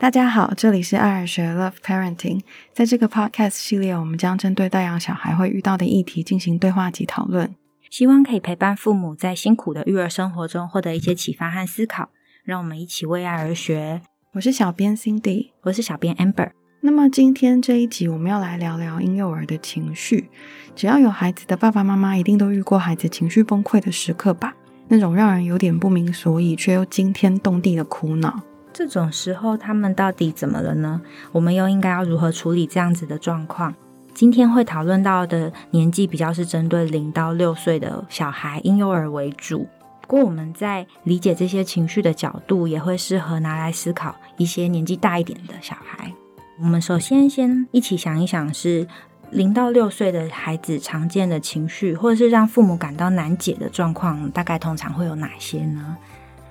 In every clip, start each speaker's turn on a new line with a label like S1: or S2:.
S1: 大家好，这里是爱尔学 Love Parenting。在这个 Podcast 系列，我们将针对带养小孩会遇到的议题进行对话及讨论，
S2: 希望可以陪伴父母在辛苦的育儿生活中获得一些启发和思考。让我们一起为爱而学。
S1: 我是小编 Cindy，
S2: 我是小编 Amber。
S1: 那么今天这一集，我们要来聊聊婴幼儿的情绪。只要有孩子的爸爸妈妈，一定都遇过孩子情绪崩溃的时刻吧？那种让人有点不明所以，却又惊天动地的苦恼。
S2: 这种时候，他们到底怎么了呢？我们又应该要如何处理这样子的状况？今天会讨论到的年纪比较是针对零到六岁的小孩婴幼儿为主。不过，我们在理解这些情绪的角度，也会适合拿来思考一些年纪大一点的小孩。我们首先先一起想一想，是零到六岁的孩子常见的情绪，或者是让父母感到难解的状况，大概通常会有哪些呢？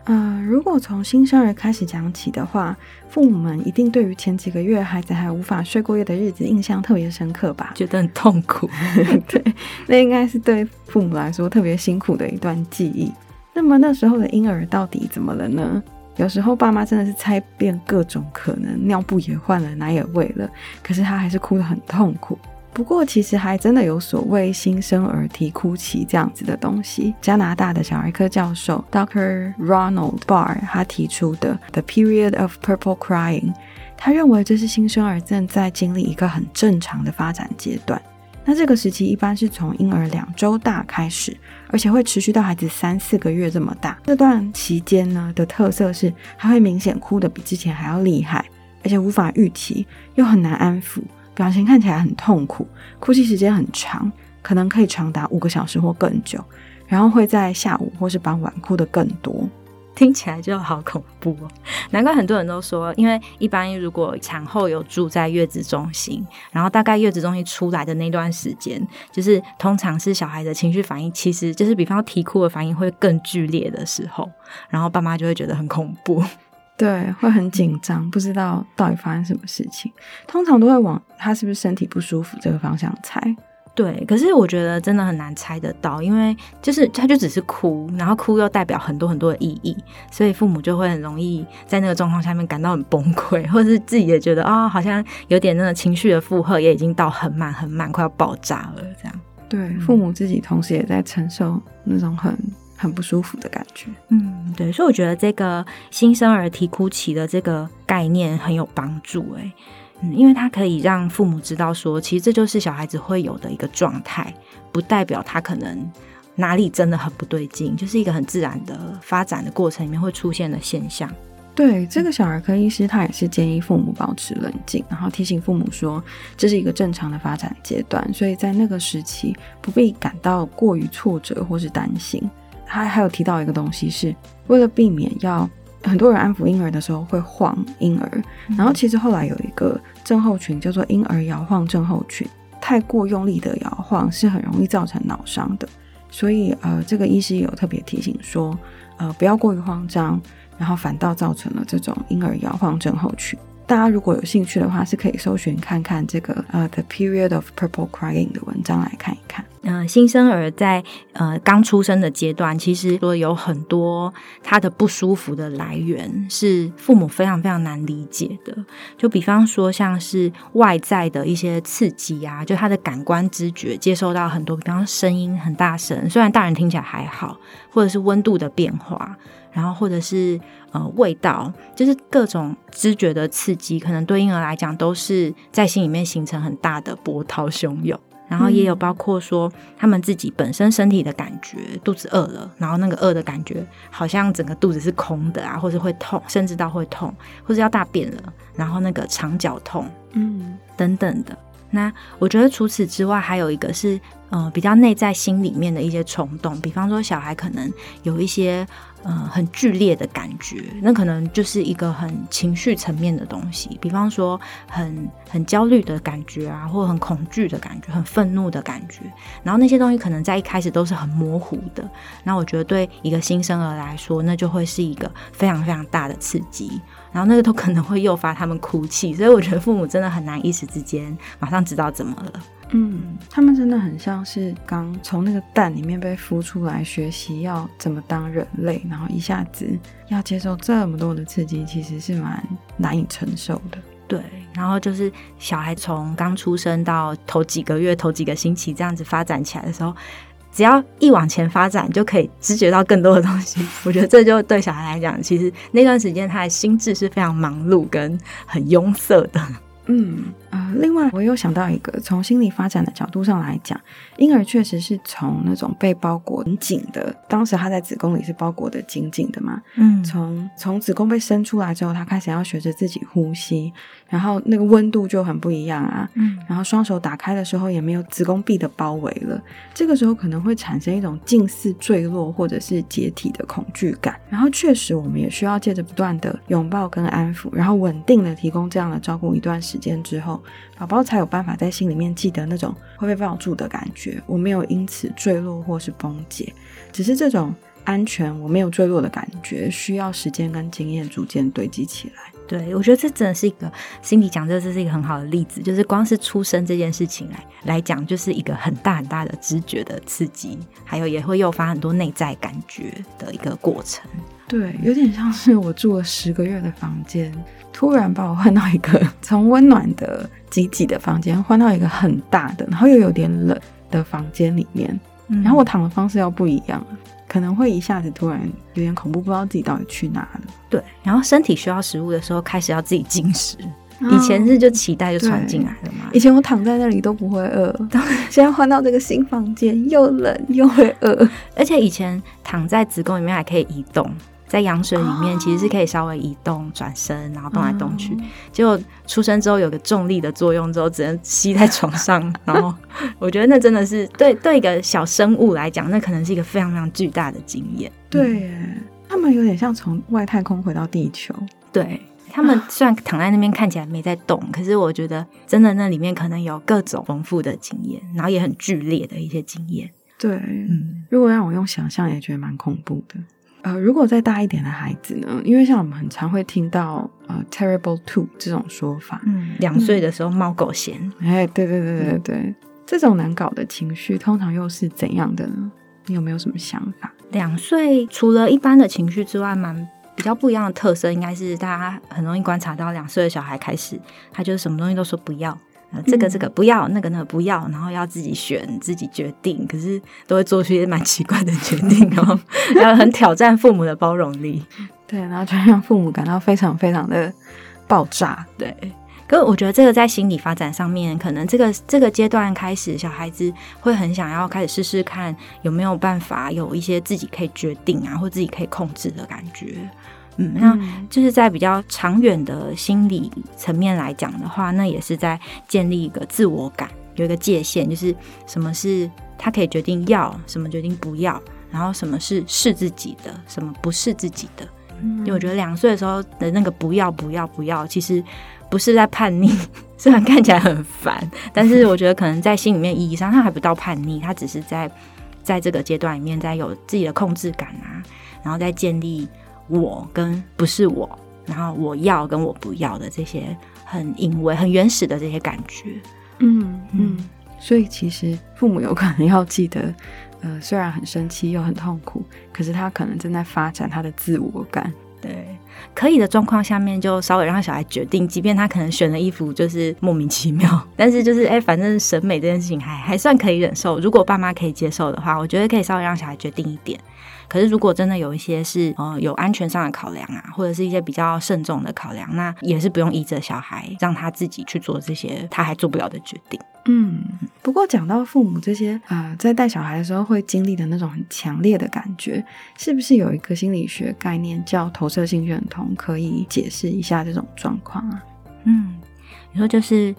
S1: 呃，如果从新生儿开始讲起的话，父母们一定对于前几个月孩子还无法睡过夜的日子印象特别深刻吧？
S2: 觉得很痛苦。
S1: 对，那应该是对父母来说特别辛苦的一段记忆。那么那时候的婴儿到底怎么了呢？有时候爸妈真的是猜遍各种可能，尿布也换了，奶也喂了，可是他还是哭得很痛苦。不过，其实还真的有所谓新生儿啼哭期这样子的东西。加拿大的小儿科教授 Dr. Ronald Barr 他提出的 The Period of Purple Crying，他认为这是新生儿正在经历一个很正常的发展阶段。那这个时期一般是从婴儿两周大开始，而且会持续到孩子三四个月这么大。这段期间呢的特色是，他会明显哭得比之前还要厉害，而且无法预期，又很难安抚。表情看起来很痛苦，哭泣时间很长，可能可以长达五个小时或更久，然后会在下午或是傍晚哭得更多，
S2: 听起来就好恐怖哦。难怪很多人都说，因为一般如果产后有住在月子中心，然后大概月子中心出来的那段时间，就是通常是小孩的情绪反应，其实就是比方说啼哭的反应会更剧烈的时候，然后爸妈就会觉得很恐怖。
S1: 对，会很紧张，不知道到底发生什么事情。通常都会往他是不是身体不舒服这个方向猜。
S2: 对，可是我觉得真的很难猜得到，因为就是他就只是哭，然后哭又代表很多很多的意义，所以父母就会很容易在那个状况下面感到很崩溃，或者是自己也觉得啊，好像有点那个情绪的负荷也已经到很满很满，快要爆炸了这样。
S1: 对，父母自己同时也在承受那种很。很不舒服的感觉，
S2: 嗯，对，所以我觉得这个新生儿啼哭期的这个概念很有帮助，哎，嗯，因为它可以让父母知道说，其实这就是小孩子会有的一个状态，不代表他可能哪里真的很不对劲，就是一个很自然的发展的过程里面会出现的现象。
S1: 对，这个小儿科医师他也是建议父母保持冷静，然后提醒父母说，这是一个正常的发展阶段，所以在那个时期不必感到过于挫折或是担心。他还有提到一个东西，是为了避免要很多人安抚婴儿的时候会晃婴儿，然后其实后来有一个症候群叫做婴儿摇晃症候群，太过用力的摇晃是很容易造成脑伤的，所以呃，这个医师有特别提醒说，呃，不要过于慌张，然后反倒造成了这种婴儿摇晃症候群。大家如果有兴趣的话，是可以搜寻看看这个呃 The Period of Purple Crying 的文章来看一看。
S2: 嗯，新生儿在呃刚出生的阶段，其实说有很多他的不舒服的来源是父母非常非常难理解的。就比方说，像是外在的一些刺激啊，就他的感官知觉接收到很多，比方声音很大声，虽然大人听起来还好，或者是温度的变化。然后或者是呃味道，就是各种知觉的刺激，可能对婴儿来讲都是在心里面形成很大的波涛汹涌。然后也有包括说他们自己本身身体的感觉，肚子饿了，然后那个饿的感觉好像整个肚子是空的啊，或者会痛，甚至到会痛，或者要大便了，然后那个肠绞痛，嗯，等等的。那我觉得除此之外，还有一个是呃比较内在心里面的一些冲动，比方说小孩可能有一些。嗯，很剧烈的感觉，那可能就是一个很情绪层面的东西，比方说很很焦虑的感觉啊，或很恐惧的感觉，很愤怒的感觉。然后那些东西可能在一开始都是很模糊的。那我觉得对一个新生儿来说，那就会是一个非常非常大的刺激。然后那个都可能会诱发他们哭泣，所以我觉得父母真的很难一时之间马上知道怎么了。
S1: 嗯，他们真的很像是刚从那个蛋里面被孵出来，学习要怎么当人类，然后一下子要接受这么多的刺激，其实是蛮难以承受的。
S2: 对，然后就是小孩从刚出生到头几个月、头几个星期这样子发展起来的时候，只要一往前发展，就可以知觉到更多的东西。我觉得这就对小孩来讲，其实那段时间他的心智是非常忙碌跟很庸塞的。
S1: 嗯呃，另外我又想到一个，从心理发展的角度上来讲，婴儿确实是从那种被包裹很紧的，当时他在子宫里是包裹的紧紧的嘛，
S2: 嗯，
S1: 从从子宫被生出来之后，他开始要学着自己呼吸，然后那个温度就很不一样啊，
S2: 嗯，
S1: 然后双手打开的时候也没有子宫壁的包围了，这个时候可能会产生一种近似坠落或者是解体的恐惧感，然后确实我们也需要借着不断的拥抱跟安抚，然后稳定的提供这样的照顾一段时间之后，宝宝才有办法在心里面记得那种会被抱住的感觉，我没有因此坠落或是崩解，只是这种安全我没有坠落的感觉，需要时间跟经验逐渐堆积起来。
S2: 对，我觉得这真的是一个心理讲，这是一个很好的例子，就是光是出生这件事情来来讲，就是一个很大很大的知觉的刺激，还有也会诱发很多内在感觉的一个过程。
S1: 对，有点像是我住了十个月的房间，突然把我换到一个从温暖的挤挤的房间，换到一个很大的，然后又有点冷的房间里面，然后我躺的方式要不一样，可能会一下子突然有点恐怖，不知道自己到底去哪了。
S2: 对，然后身体需要食物的时候，开始要自己进食。以前是就脐带就传进来了嘛，
S1: 以前我躺在那里都不会饿，现在换到这个新房间又冷又会饿，
S2: 而且以前躺在子宫里面还可以移动。在羊水里面，其实是可以稍微移动、转身，然后动来动去。结果出生之后有个重力的作用，之后只能吸在床上。然后 我觉得那真的是对对一个小生物来讲，那可能是一个非常非常巨大的经验。
S1: 对，他们有点像从外太空回到地球。
S2: 对他们虽然躺在那边看起来没在动，可是我觉得真的那里面可能有各种丰富的经验，然后也很剧烈的一些经验。
S1: 对，嗯，如果让我用想象，也觉得蛮恐怖的。呃，如果再大一点的孩子呢？因为像我们很常会听到呃 “terrible two” 这种说法，
S2: 嗯，两岁的时候猫狗嫌，
S1: 哎，对对对对对，这种难搞的情绪通常又是怎样的呢？你有没有什么想法？
S2: 两岁除了一般的情绪之外，蛮比较不一样的特色，应该是大家很容易观察到，两岁的小孩开始，他就是什么东西都说不要。这个这个不要，那个那个不要，然后要自己选自己决定，可是都会做出一些蛮奇怪的决定，然后 要很挑战父母的包容力，
S1: 对，然后就让父母感到非常非常的爆炸，
S2: 对。可我觉得这个在心理发展上面，可能这个这个阶段开始，小孩子会很想要开始试试看有没有办法有一些自己可以决定啊，或自己可以控制的感觉。嗯，那就是在比较长远的心理层面来讲的话，那也是在建立一个自我感，有一个界限，就是什么是他可以决定要，什么决定不要，然后什么是是自己的，什么不是自己的。因为我觉得两岁的时候的那个不要不要不要，其实不是在叛逆，虽然看起来很烦，但是我觉得可能在心里面意义上，他还不到叛逆，他只是在在这个阶段里面，在有自己的控制感啊，然后再建立。我跟不是我，然后我要跟我不要的这些很隐微、很原始的这些感觉，
S1: 嗯嗯，所以其实父母有可能要记得，呃，虽然很生气又很痛苦，可是他可能正在发展他的自我感。
S2: 对，可以的状况下面就稍微让小孩决定，即便他可能选的衣服就是莫名其妙，但是就是哎，反正审美这件事情还还算可以忍受。如果爸妈可以接受的话，我觉得可以稍微让小孩决定一点。可是，如果真的有一些是呃有安全上的考量啊，或者是一些比较慎重的考量，那也是不用依着小孩让他自己去做这些他还做不了的决定。
S1: 嗯，不过讲到父母这些啊，在带小孩的时候会经历的那种很强烈的感觉，是不是有一个心理学概念叫投射性认同，可以解释一下这种状况啊？
S2: 嗯，你说就是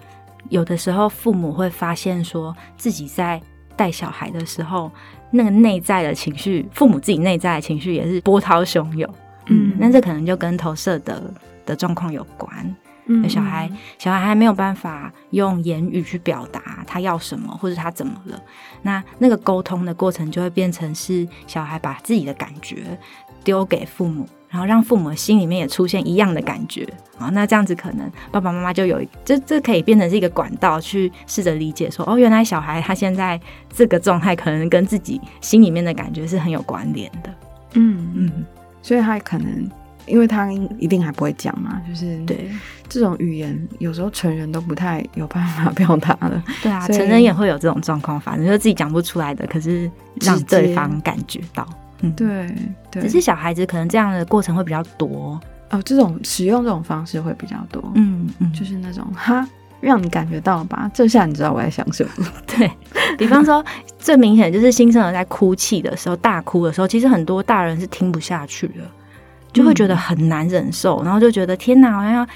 S2: 有的时候父母会发现说自己在带小孩的时候。那个内在的情绪，父母自己内在的情绪也是波涛汹涌，嗯，那这可能就跟投射的的状况有关。嗯，小孩小孩还没有办法用言语去表达他要什么或者他怎么了，那那个沟通的过程就会变成是小孩把自己的感觉丢给父母，然后让父母心里面也出现一样的感觉啊，那这样子可能爸爸妈妈就有这这可以变成是一个管道，去试着理解说，哦，原来小孩他现在这个状态可能跟自己心里面的感觉是很有关联的。
S1: 嗯嗯，所以他可能因为他一定还不会讲嘛，就是
S2: 对
S1: 这种语言有时候成人都不太有办法表达了。
S2: 对啊，成人也会有这种状况，反正就自己讲不出来的，可是让对方感觉到。嗯，
S1: 对对，
S2: 只是小孩子可能这样的过程会比较多。
S1: 哦，这种使用这种方式会比较多。
S2: 嗯嗯，
S1: 就是那种哈，让你感觉到吧，这下你知道我在想什么。
S2: 对比方说，最明显就是新生儿在哭泣的时候、大哭的时候，其实很多大人是听不下去的，就会觉得很难忍受，然后就觉得天哪，好像要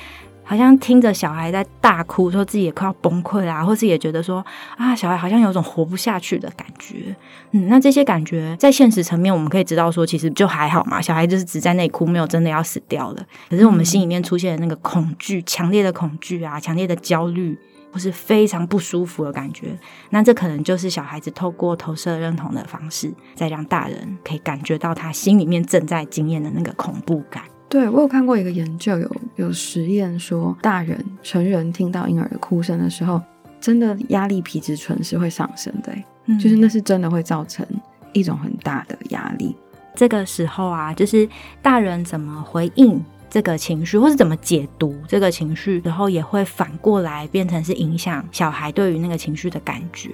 S2: 好像听着小孩在大哭，说自己也快要崩溃啦，或是也觉得说啊，小孩好像有种活不下去的感觉。嗯，那这些感觉在现实层面，我们可以知道说，其实就还好嘛，小孩就是只在那里哭，没有真的要死掉了。可是我们心里面出现的那个恐惧，强烈的恐惧啊，强烈的焦虑。或是非常不舒服的感觉，那这可能就是小孩子透过投射认同的方式，再让大人可以感觉到他心里面正在经验的那个恐怖感。
S1: 对我有看过一个研究，有有实验说，大人成人听到婴儿的哭声的时候，真的压力皮质醇是会上升的、欸
S2: 嗯
S1: 就是那是真的会造成一种很大的压力。
S2: 这个时候啊，就是大人怎么回应这个情绪，或是怎么解读这个情绪，然后也会反过来变成是影响小孩对于那个情绪的感觉。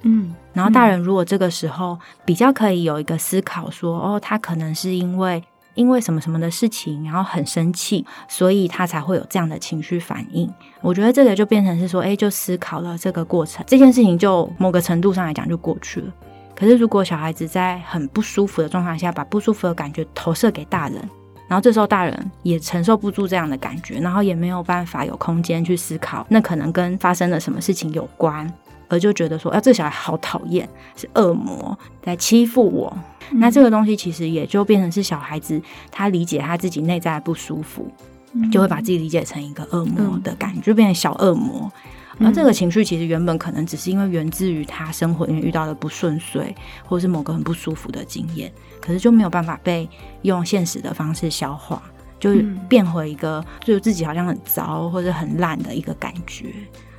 S1: 嗯，
S2: 然后大人如果这个时候比较可以有一个思考说，哦，他可能是因为因为什么什么的事情，然后很生气，所以他才会有这样的情绪反应。我觉得这个就变成是说，哎，就思考了这个过程，这件事情就某个程度上来讲就过去了。可是如果小孩子在很不舒服的状况下，把不舒服的感觉投射给大人，然后这时候大人也承受不住这样的感觉，然后也没有办法有空间去思考，那可能跟发生了什么事情有关，而就觉得说，啊，这小孩好讨厌，是恶魔在欺负我。那这个东西其实也就变成是小孩子他理解他自己内在的不舒服，就会把自己理解成一个恶魔的感觉，就变成小恶魔。而这个情绪其实原本可能只是因为源自于他生活里面遇到的不顺遂，或是某个很不舒服的经验，可是就没有办法被用现实的方式消化，就
S1: 嗯
S2: 变回一个就自己好像很糟或者很烂的一个感觉。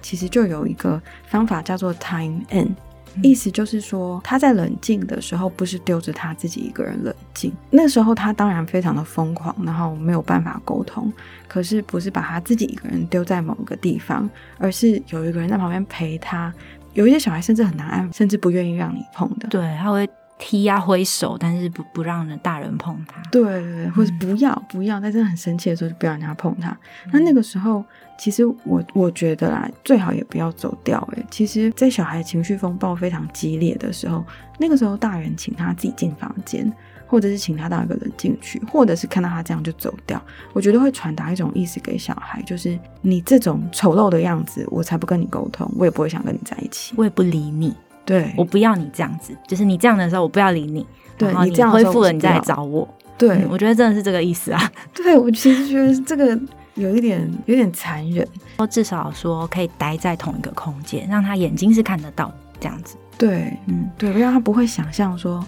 S1: 其实就有一个方法叫做 time in，意思就是说他在冷静的时候，不是丢着他自己一个人冷静。那时候他当然非常的疯狂，然后没有办法沟通。可是不是把他自己一个人丢在某个地方，而是有一个人在旁边陪他。有一些小孩甚至很难安，甚至不愿意让你碰的。
S2: 对，他会踢啊挥手，但是不不让人大人碰他。
S1: 对对对，或者不要不要，在真的很生气的时候就不要让人家碰他。那那个时候，其实我我觉得啦，最好也不要走掉。哎，其实，在小孩情绪风暴非常激烈的时候，那个时候大人请他自己进房间，或者是请他到一个人进去，或者是看到他这样就走掉，我觉得会传达一种意思给小孩，就是你这种丑陋的样子，我才不跟你沟通，我也不会想跟你在一起。
S2: 我也不理你，
S1: 对，
S2: 我不要你这样子，就是你这样的时候，我不要理你。
S1: 对
S2: 然后你
S1: 你这样
S2: 恢复了，你再来找我。
S1: 对
S2: 嗯，我觉得真的是这个意思啊。
S1: 对我其实觉得这个有一点有点残忍。
S2: 至少说可以待在同一个空间，让他眼睛是看得到这样子。
S1: 对，
S2: 嗯，
S1: 对，让他不会想象说，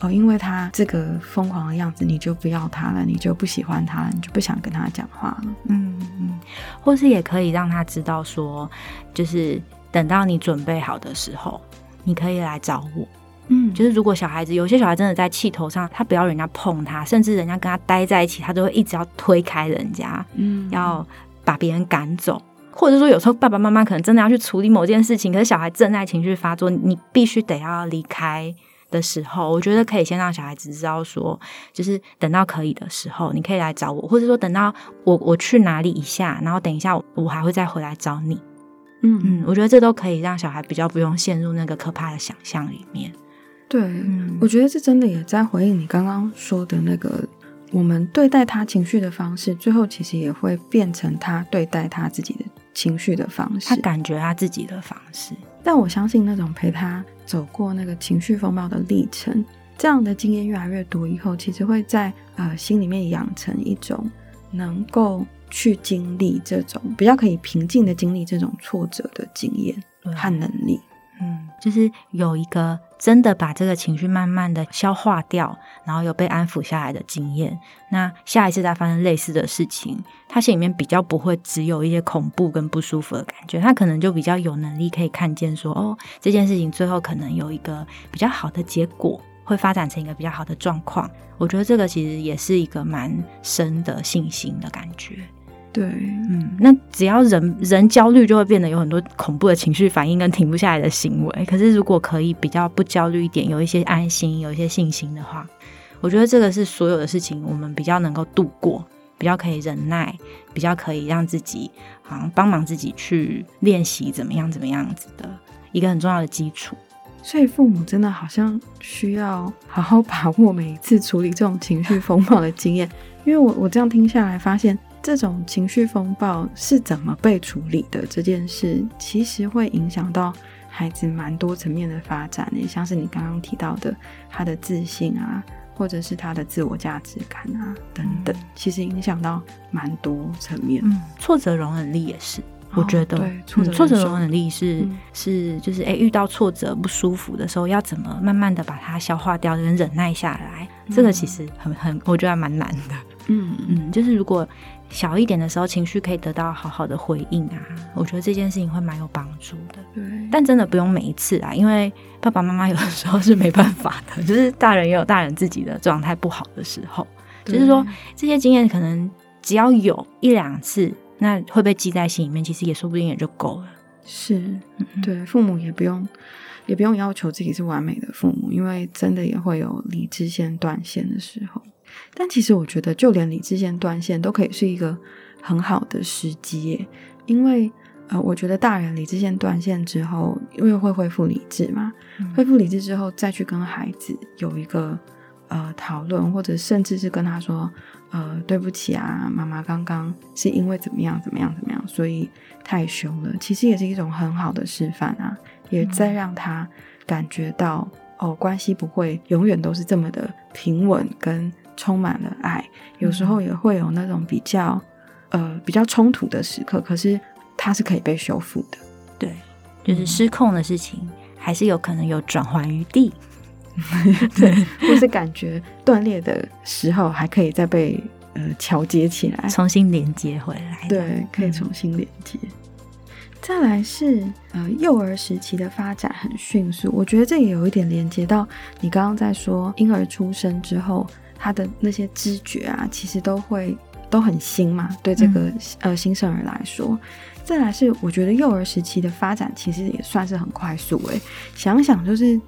S1: 哦，因为他这个疯狂的样子，你就不要他了，你就不喜欢他了，你就不想跟他讲话了。
S2: 嗯嗯，或是也可以让他知道说，就是等到你准备好的时候，你可以来找我。
S1: 嗯
S2: 就是如果小孩子有些小孩真的在气头上，他不要人家碰他，甚至人家跟他待在一起，他都会一直要推开人家，
S1: 嗯
S2: 要把别人赶走。或者说，有时候爸爸妈妈可能真的要去处理某件事情，可是小孩正在情绪发作，你必须得要离开的时候，我觉得可以先让小孩子知道说，就是等到可以的时候，你可以来找我，或者说等到我我去哪里一下，然后等一下我我还会再回来找你。
S1: 嗯
S2: 嗯，我觉得这都可以让小孩比较不用陷入那个可怕的想象里面。
S1: 对，
S2: 嗯
S1: 我觉得这真的也在回应你刚刚说的那个，我们对待他情绪的方式，最后其实也会变成他对待他自己的情绪的方式。
S2: 他感觉他自己的方式，
S1: 但我相信那种陪他走过那个情绪风暴的历程，这样的经验越来越多以后，其实会在呃心里面养成一种能够去经历这种比较可以平静的经历这种挫折的经验和能力。
S2: 嗯，就是有一个真的把这个情绪慢慢的消化掉，然后有被安抚下来的经验。那下一次再发生类似的事情，他心里面比较不会只有一些恐怖跟不舒服的感觉，他可能就比较有能力可以看见说，哦，这件事情最后可能有一个比较好的结果，会发展成一个比较好的状况。我觉得这个其实也是一个蛮深的信心的感觉。
S1: 对，
S2: 嗯，那只要人人焦虑，就会变得有很多恐怖的情绪反应跟停不下来的行为。可是如果可以比较不焦虑一点，有一些安心，有一些信心的话，我觉得这个是所有的事情我们比较能够度过，比较可以忍耐，比较可以让自己好像帮忙自己去练习怎么样怎么样子的一个很重要的基础。
S1: 所以父母真的好像需要好好把握每一次处理这种情绪风暴的经验，因为我我这样听下来发现。这种情绪风暴是怎么被处理的？这件事其实会影响到孩子蛮多层面的发展，也像是你刚刚提到的他的自信啊，或者是他的自我价值感啊等等，其实影响到蛮多层面。
S2: 嗯，挫折容忍力也是，我觉得
S1: 对
S2: 挫折容忍力是是就是哎，遇到挫折不舒服的时候，要怎么慢慢的把它消化掉，跟忍耐下来，这个其实很很，我觉得还蛮难的。嗯嗯，就是如果。小一点的时候，情绪可以得到好好的回应啊，我觉得这件事情会蛮有帮助的。
S1: 对，
S2: 但真的不用每一次啊，因为爸爸妈妈有的时候是没办法的，就是大人也有大人自己的状态不好的时候。就是说，这些经验可能只要有一两次，那会被记在心里面，其实也说不定也就够了。
S1: 是，对，父母也不用也不用要求自己是完美的父母，因为真的也会有理智线断线的时候。但其实我觉得，就连理智线断线都可以是一个很好的时机，因为呃，我觉得大人理智线断线之后，因为会恢复理智嘛，恢复理智之后再去跟孩子有一个呃讨论，或者甚至是跟他说，呃，对不起啊，妈妈刚刚是因为怎么样怎么样怎么样，所以太凶了。其实也是一种很好的示范啊，也在让他感觉到哦，关系不会永远都是这么的平稳跟。充满了爱，有时候也会有那种比较呃比较冲突的时刻，可是它是可以被修复的。
S2: 对，就是失控的事情，还是有可能有转圜余地。
S1: 对，或是感觉断裂的时候，还可以再被呃桥接起来，
S2: 重新连接回来。
S1: 对，可以重新连接。再来是呃幼儿时期的发展很迅速，我觉得这也有一点连接到你刚刚在说婴儿出生之后。他的那些知觉啊，其实都会都很新嘛，对这个呃新生儿来说。再来是，我觉得幼儿时期的发展其实也算是很快速诶。想想就是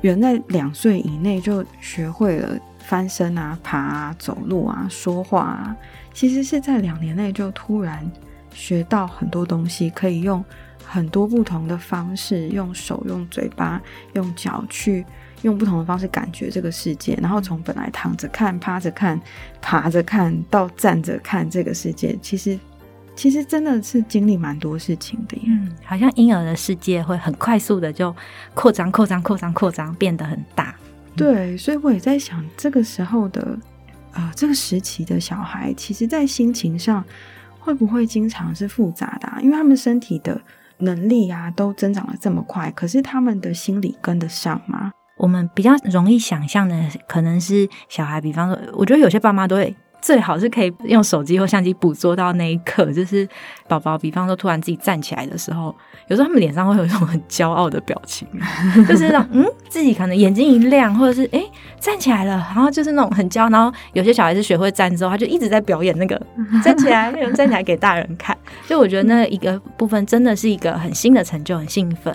S1: 人在两岁以内就学会了翻身啊、爬啊、走路啊、说话啊，其实是在两年内就突然学到很多东西，可以用很多不同的方式，用手、用嘴巴、用脚去。用不同的方式感觉这个世界，然后从本来躺着看、趴着看、爬着看到站着看这个世界，其实其实真的是经历蛮多事情的。
S2: 嗯，好像婴儿的世界会很快速的就扩张、扩张、扩张、扩张，变得很大。
S1: 对，所以我也在想，这个时候的呃这个时期的小孩，其实在心情上会不会经常是复杂的？因为他们身体的能力啊都增长的这么快，可是他们的心理跟得上吗？
S2: 我们比较容易想象的，可能是小孩，比方说，我觉得有些爸妈都会最好是可以用手机或相机捕捉到那一刻，就是宝宝，比方说突然自己站起来的时候，有时候他们脸上会有一种很骄傲的表情，就是那种嗯，自己可能眼睛一亮，或者是哎站起来了，然后就是那种很骄傲。然后有些小孩子学会站之后，他就一直在表演那个 站起来，站起来给大人看。所以我觉得那一个部分真的是一个很新的成就，很兴奋。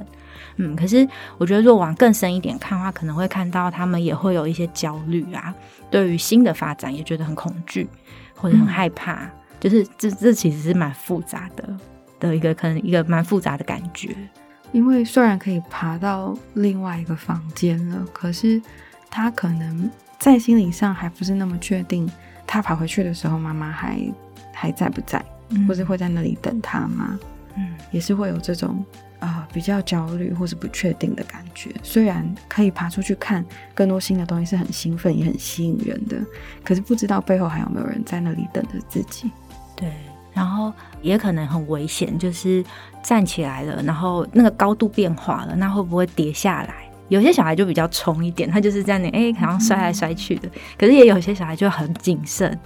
S2: 嗯，可是我觉得，如果往更深一点看的话，可能会看到他们也会有一些焦虑啊，对于新的发展也觉得很恐惧或者很害怕，就是这这其实是蛮复杂的的一个可能一个蛮复杂的感觉。
S1: 因为虽然可以爬到另外一个房间了，可是他可能在心理上还不是那么确定，他爬回去的时候，妈妈还还在不在，或者会在那里等他吗？嗯，也是会有这种。啊，比较焦虑或是不确定的感觉。虽然可以爬出去看更多新的东西，是很兴奋也很吸引人的，可是不知道背后还有没有人在那里等着自己。
S2: 对，然后也可能很危险，就是站起来了，然后那个高度变化了，那会不会跌下来？有些小孩就比较冲一点，他就是这样，哎，好像摔来摔去的。可是也有些小孩就很谨慎，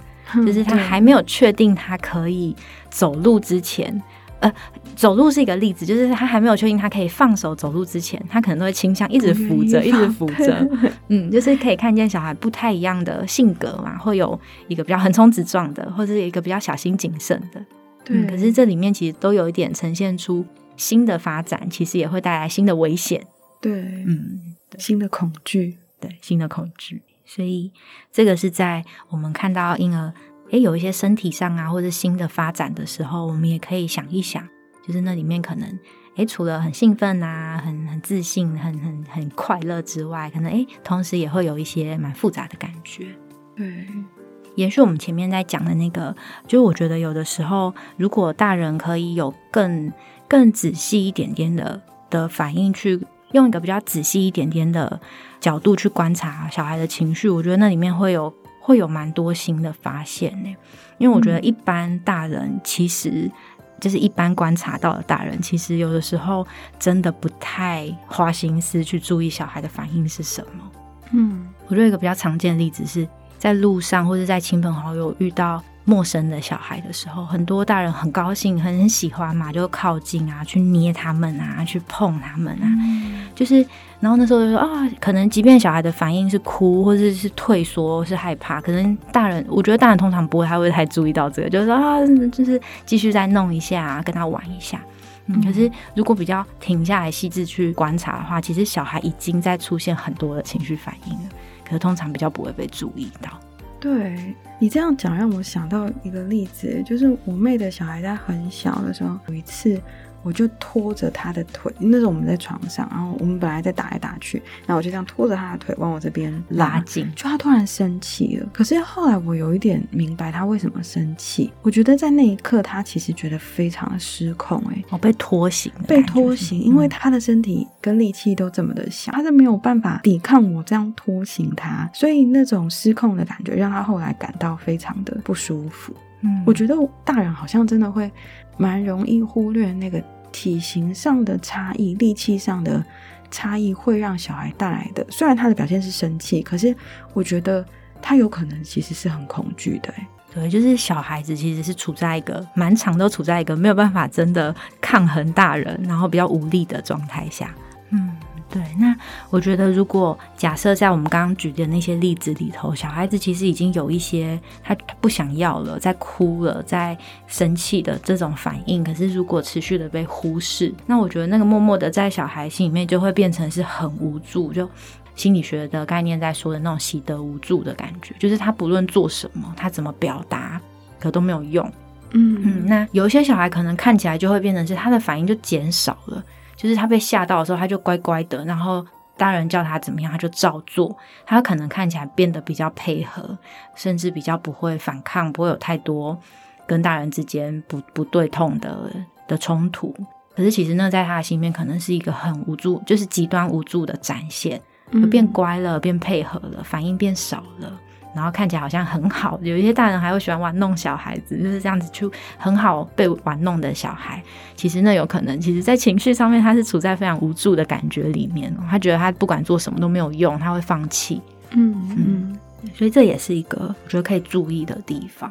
S2: 就是他还没有确定他可以走路之前，呃，走路是一个例子，就是他还没有确定他可以放手走路之前，他可能都会倾向一直扶着，一直扶着。嗯，就是可以看见小孩不太一样的性格嘛，会有一个比较横冲直撞的，或者是一个比较小心谨慎的。
S1: 对，
S2: 可是这里面其实都有一点呈现出新的发展，其实也会带来新的危险。
S1: 对，
S2: 嗯，
S1: 新的恐惧，
S2: 对，新的恐惧，所以这个是在我们看到婴儿诶有一些身体上啊或者新的发展的时候，我们也可以想一想，就是那里面可能诶除了很兴奋啊、很很自信、很很很快乐之外，可能诶同时也会有一些蛮复杂的感觉。
S1: 对，
S2: 延续我们前面在讲的那个，就我觉得有的时候，如果大人可以有更更仔细一点点的的反应去。用一个比较仔细一点点的角度去观察小孩的情绪，我觉得那里面会有会有蛮多新的发现呢。因为我觉得一般大人其实就是一般观察到的大人，其实有的时候真的不太花心思去注意小孩的反应是什么。
S1: 嗯，
S2: 我觉得一个比较常见的例子是在路上或者在亲朋好友遇到。陌生的小孩的时候，很多大人很高兴，很喜欢嘛，就靠近啊，去捏他们啊，去碰他们啊，就是，然后那时候就说啊，可能即便小孩的反应是哭或者是退缩，是害怕，可能大人，我觉得大人通常不会，太会太注意到这个，就是说啊，就是继续再弄一下，跟他玩一下。嗯，可是如果比较停下来细致去观察的话，其实小孩已经在出现很多的情绪反应了，可是通常比较不会被注意到。
S1: 对你这样讲，让我想到一个例子，就是我妹的小孩在很小的时候，有一次。我就拖着他的腿，那时候我们在床上，然后我们本来在打来打去，然后我就这样拖着他的腿往我这边
S2: 拉紧，
S1: 就他突然生气了。可是后来我有一点明白他为什么生气，我觉得在那一刻他其实觉得非常的失控，哎，
S2: 我被拖行，
S1: 被拖行，因为他的身体跟力气都这么的小，他是没有办法抵抗我这样拖行他，所以那种失控的感觉让他后来感到非常的不舒服。
S2: 嗯，
S1: 我觉得大人好像真的会蛮容易忽略那个体型上的差异、力气上的差异会让小孩带来的。虽然他的表现是生气，可是我觉得他有可能其实是很恐惧的。
S2: 对，就是小孩子其实是处在一个蛮长都处在一个没有办法真的抗衡大人，然后比较无力的状态下。嗯。对，那我觉得，如果假设在我们刚刚举的那些例子里头，小孩子其实已经有一些他不想要了，在哭了，在生气的这种反应，可是如果持续的被忽视，那我觉得那个默默的在小孩心里面就会变成是很无助，就心理学的概念在说的那种习得无助的感觉，就是他不论做什么，他怎么表达，可都没有用。
S1: 嗯
S2: 嗯，那有一些小孩可能看起来就会变成是他的反应就减少了。就是他被吓到的时候，他就乖乖的，然后大人叫他怎么样，他就照做。他可能看起来变得比较配合，甚至比较不会反抗，不会有太多跟大人之间不不对痛的的冲突。可是其实那在他的心里面，可能是一个很无助，就是极端无助的展现，变乖了，变配合了，反应变少了。然后看起来好像很好，有一些大人还会喜欢玩弄小孩子，就是这样子就很好被玩弄的小孩。其实那有可能，其实在情绪上面他是处在非常无助的感觉里面，他觉得他不管做什么都没有用，他会放弃。
S1: 嗯嗯，
S2: 所以这也是一个我觉得可以注意的地方。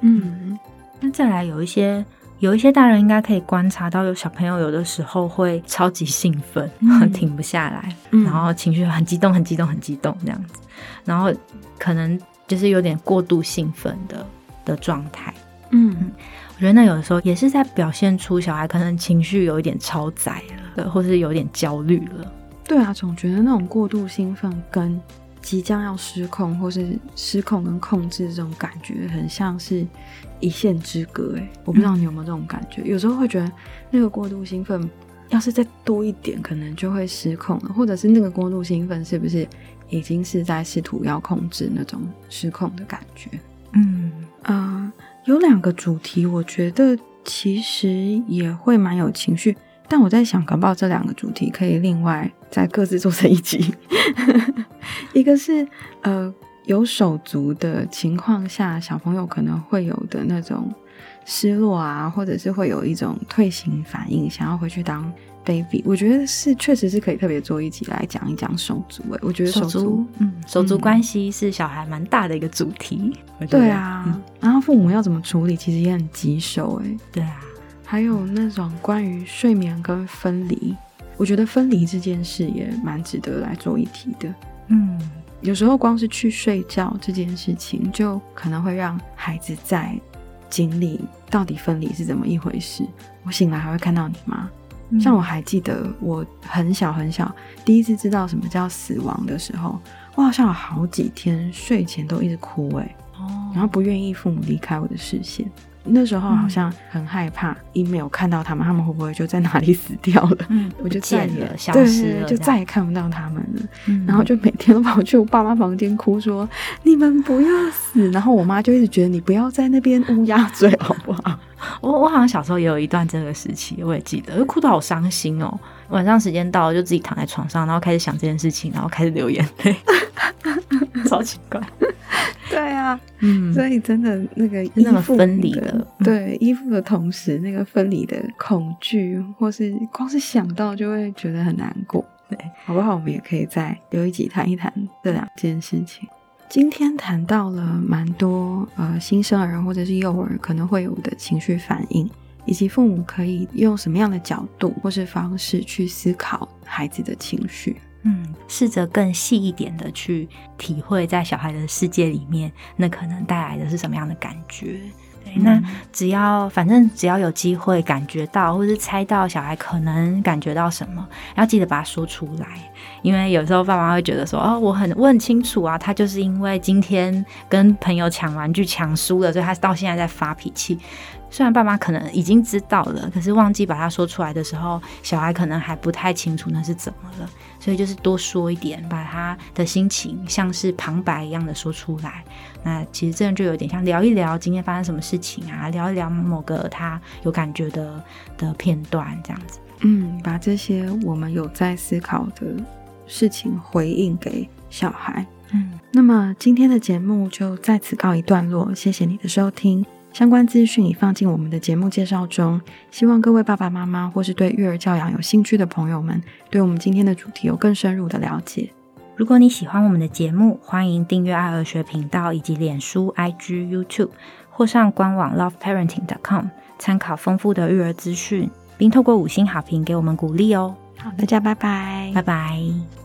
S1: 嗯，
S2: 那再来有一些有一些大人应该可以观察到，有小朋友有的时候会超级兴奋，停不下来，然后情绪很激动、很激动、很激动这样子，然后。可能就是有点过度兴奋的的状态，
S1: 嗯，
S2: 我觉得那有的时候也是在表现出小孩可能情绪有一点超载了，或是有点焦虑了。
S1: 对啊，总觉得那种过度兴奋跟即将要失控，或是失控跟控制这种感觉，很像是一线之隔。哎，我不知道你有没有这种感觉？有时候会觉得那个过度兴奋，要是再多一点，可能就会失控了，或者是那个过度兴奋是不是？已经是在试图要控制那种失控的感觉。
S2: 嗯
S1: 啊，有两个主题，我觉得其实也会蛮有情绪。但我在想，搞不好这两个主题可以另外再各自做成一集。一个是呃，有手足的情况下，小朋友可能会有的那种失落啊，或者是会有一种退行反应，想要回去当 baby。我觉得是确实是可以特别做一集来讲一讲手足。哎，我觉得手足，
S2: 嗯，手足关系是小孩蛮大的一个主题。
S1: 对啊，然后父母要怎么处理，其实也很棘手。哎，
S2: 对啊，
S1: 还有那种关于睡眠跟分离，我觉得分离这件事也蛮值得来做一题的。嗯。有时候光是去睡觉这件事情，就可能会让孩子在经历到底分离是怎么一回事。我醒来还会看到你吗？像我还记得我很小很小第一次知道什么叫死亡的时候，我好像有好几天睡前都一直哭哎，然后不愿意父母离开我的视线。那时候好像很害怕，一没有看到他们，他们会不会就在哪里死掉了？嗯，我就
S2: 见了，消
S1: 失了，就再也看不到他们了。然后就每天都跑去我爸妈房间哭，说：“你们不要死。”然后我妈就一直觉得你不要在那边乌鸦嘴，好不好？
S2: 我我好像小时候也有一段这个时期，我也记得，就哭得好伤心哦。晚上时间到了，就自己躺在床上，然后开始想这件事情，然后开始流眼泪，超奇怪。
S1: 对啊，嗯，所以真的那个
S2: 那么分离的，
S1: 对依附的同时，那个分离的恐惧，或是光是想到就会觉得很难过，对，好不好？我们也可以再留一集谈一谈这两件事情。今天谈到了蛮多呃新生儿或者是幼儿可能会有的情绪反应，以及父母可以用什么样的角度或是方式去思考孩子的情绪。
S2: 嗯，试着更细一点的去体会，在小孩的世界里面，那可能带来的是什么样的感觉？对，那只要反正只要有机会感觉到，或是猜到小孩可能感觉到什么，要记得把它说出来。因为有时候爸妈会觉得说，哦，我很我很清楚啊，他就是因为今天跟朋友抢玩具抢输了，所以他到现在在发脾气。虽然爸妈可能已经知道了，可是忘记把它说出来的时候，小孩可能还不太清楚那是怎么了。所以就是多说一点，把他的心情像是旁白一样的说出来。那其实这样就有点像聊一聊今天发生什么事情啊，聊一聊某个他有感觉的的片段这样子。
S1: 嗯，把这些我们有在思考的事情回应给小孩。嗯，那么今天的节目就在此告一段落，谢谢你的收听。相关资讯已放进我们的节目介绍中，希望各位爸爸妈妈或是对育儿教养有兴趣的朋友们，对我们今天的主题有更深入的了解。
S2: 如果你喜欢我们的节目，欢迎订阅爱儿学频道以及脸书、IG、YouTube，或上官网 loveparenting.com 参考丰富的育儿资讯，并透过五星好评给我们鼓励哦。
S1: 好，大家拜拜，
S2: 拜拜。